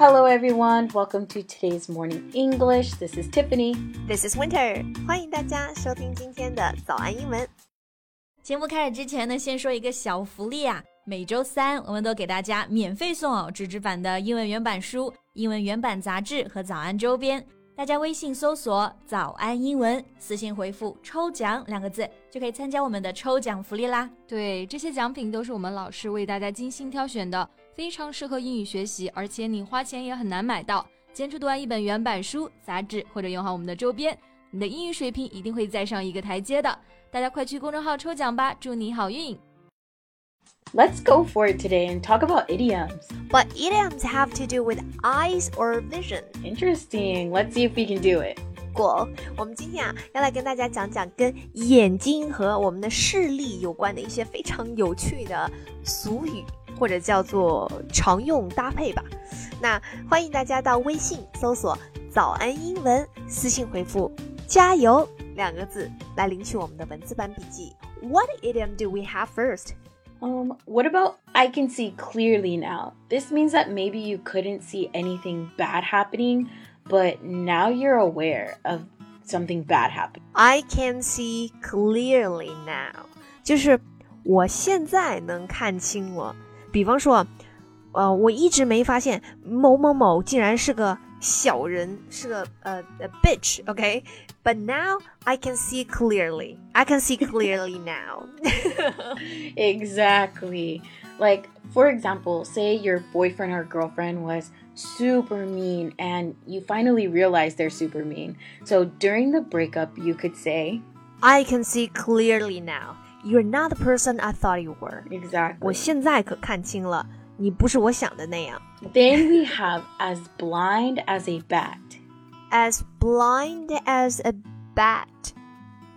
Hello, everyone. Welcome to today's morning English. This is Tiffany. This is Winter. 欢迎大家收听今天的早安英文。节目开始之前呢，先说一个小福利啊！每周三我们都给大家免费送哦纸质版的英文原版书、英文原版杂志和早安周边。大家微信搜索“早安英文”，私信回复“抽奖”两个字，就可以参加我们的抽奖福利啦。对，这些奖品都是我们老师为大家精心挑选的。非常适合英语学习，而且你花钱也很难买到。坚持读完一本原版书、杂志，或者用好我们的周边，你的英语水平一定会再上一个台阶的。大家快去公众号抽奖吧，祝你好运！Let's go for it today and talk about idioms. But idioms have to do with eyes or vision. Interesting. Let's see if we can do it. 过，我们今天啊要来跟大家讲讲跟眼睛和我们的视力有关的一些非常有趣的俗语。或者叫做常用搭配吧。那欢迎大家到微信搜索“早安英文”，私信回复“加油”两个字来领取我们的文字版笔记。What idiom do we have first? Um, what about I can see clearly now? This means that maybe you couldn't see anything bad happening, but now you're aware of something bad happening. I can see clearly now，就是我现在能看清了。 比方说，呃，我一直没发现某某某竟然是个小人，是个呃 bitch，OK？But now I can see clearly. I can see clearly now. exactly. Like, for example, say your boyfriend or girlfriend was super mean and you finally realize they're super mean. So during the breakup, you could say, I can see clearly now. You're not the person I thought you were. Exactly. 我现在可看清了，你不是我想的那样。Then we have as blind as a bat. As blind as a bat.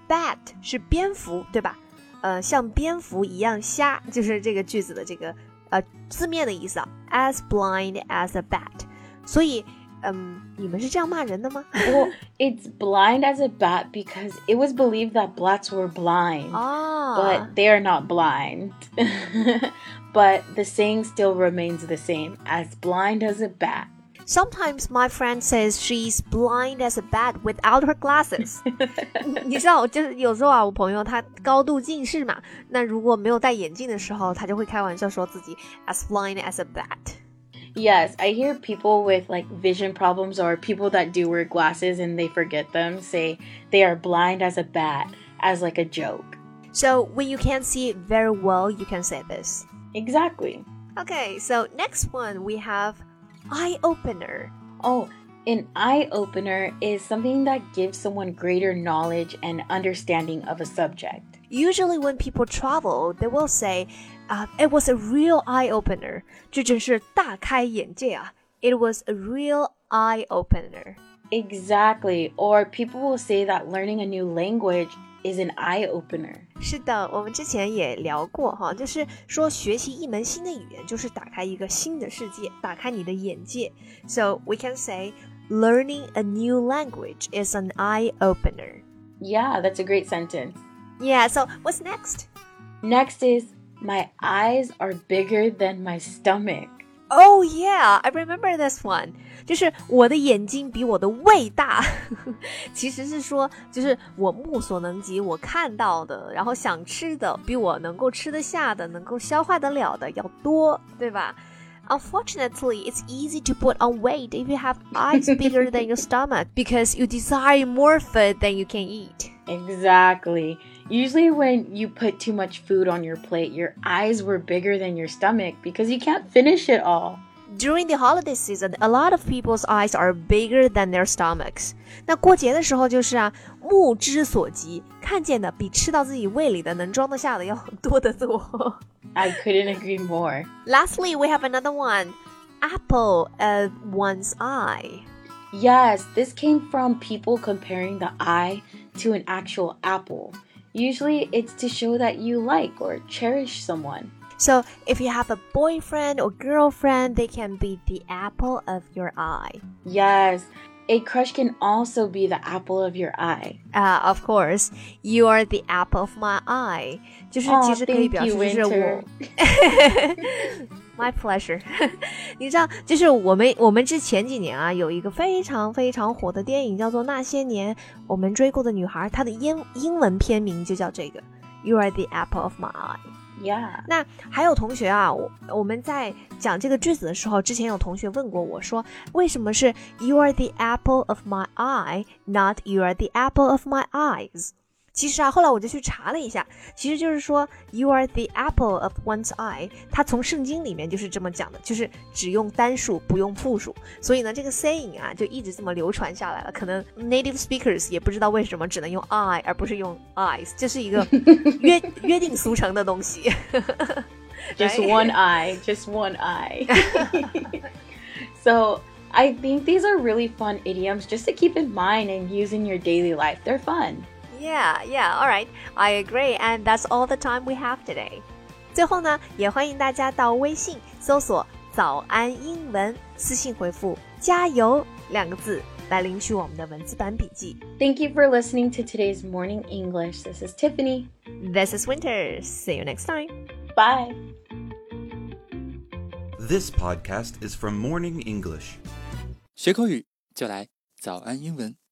Bat 是蝙蝠，对吧？呃，像蝙蝠一样瞎，就是这个句子的这个呃字面的意思啊。As blind as a bat. 所以。 um, 你们是这样骂人的吗? well, it's blind as a bat because it was believed that blacks were blind. Ah. But they are not blind. but the saying still remains the same as blind as a bat. Sometimes my friend says she's blind as a bat without her glasses 你知道，就是有时候啊，我朋友他高度近视嘛，那如果没有戴眼镜的时候，他就会开玩笑说自己 as blind as a bat。 Yes, I hear people with like vision problems or people that do wear glasses and they forget them say they are blind as a bat as like a joke. So when you can't see very well, you can say this. Exactly. Okay, so next one we have eye opener. Oh, an eye opener is something that gives someone greater knowledge and understanding of a subject. Usually, when people travel, they will say, uh, "It was a real eye opener." 这真是大开眼界啊！It was a real eye opener. Exactly. Or people will say that learning a new language is an eye opener. 是的，我们之前也聊过哈，就是说学习一门新的语言，就是打开一个新的世界，打开你的眼界。So we can say learning a new language is an eye opener. Yeah, that's a great sentence. Yeah, so what's next? Next is my eyes are bigger than my stomach. Oh yeah, I remember this one. 就是我的眼睛比我的胃大，其实是说，就是我目所能及，我看到的，然后想吃的，比我能够吃得下的，能够消化得了的要多，对吧 ？Unfortunately, it's easy to put on weight if you have eyes bigger than your stomach because you desire more food than you can eat. Exactly. Usually, when you put too much food on your plate, your eyes were bigger than your stomach because you can't finish it all. During the holiday season, a lot of people's eyes are bigger than their stomachs. 那过节的时候就是啊，目之所及， 看见的比吃到自己胃里的能装得下的要多得多。I couldn't agree more. Lastly, we have another one apple of one's eye. Yes, this came from people comparing the eye to an actual apple. Usually, it's to show that you like or cherish someone. So, if you have a boyfriend or girlfriend, they can be the apple of your eye. Yes, a crush can also be the apple of your eye. Ah, uh, of course, you are the apple of my eye. 就是其实可以表示就是我。 My pleasure 你知道，就是我们我们之前几年啊，有一个非常非常火的电影，叫做《那些年我们追过的女孩》，它的英英文片名就叫这个。You are the apple of my eye. 那还有同学啊，我我们在讲这个句子的时候，之前有同学问过我说，为什么是 You are the apple of my eye, not You are the apple of my eyes？其实啊，后来我就去查了一下，其实就是说 “You are the apple of one's eye”，它从圣经里面就是这么讲的，就是只用单数不用复数。所以呢，这个 saying 啊就一直这么流传下来了。可能 native speakers 也不知道为什么只能用 eye 而不是用 eyes，这是一个约 约定俗成的东西。just one eye, just one eye. so. I think these are really fun idioms just to keep in mind and use in your daily life. They're fun. Yeah, yeah, all right. I agree, and that's all the time we have today. 最后呢，也欢迎大家到微信搜索“早安英文”，私信回复“加油”两个字来领取我们的文字版笔记。 Thank you for listening to today's morning English. This is Tiffany. This is Winter. See you next time. Bye. This podcast is from Morning English. 学口语就来早安英文。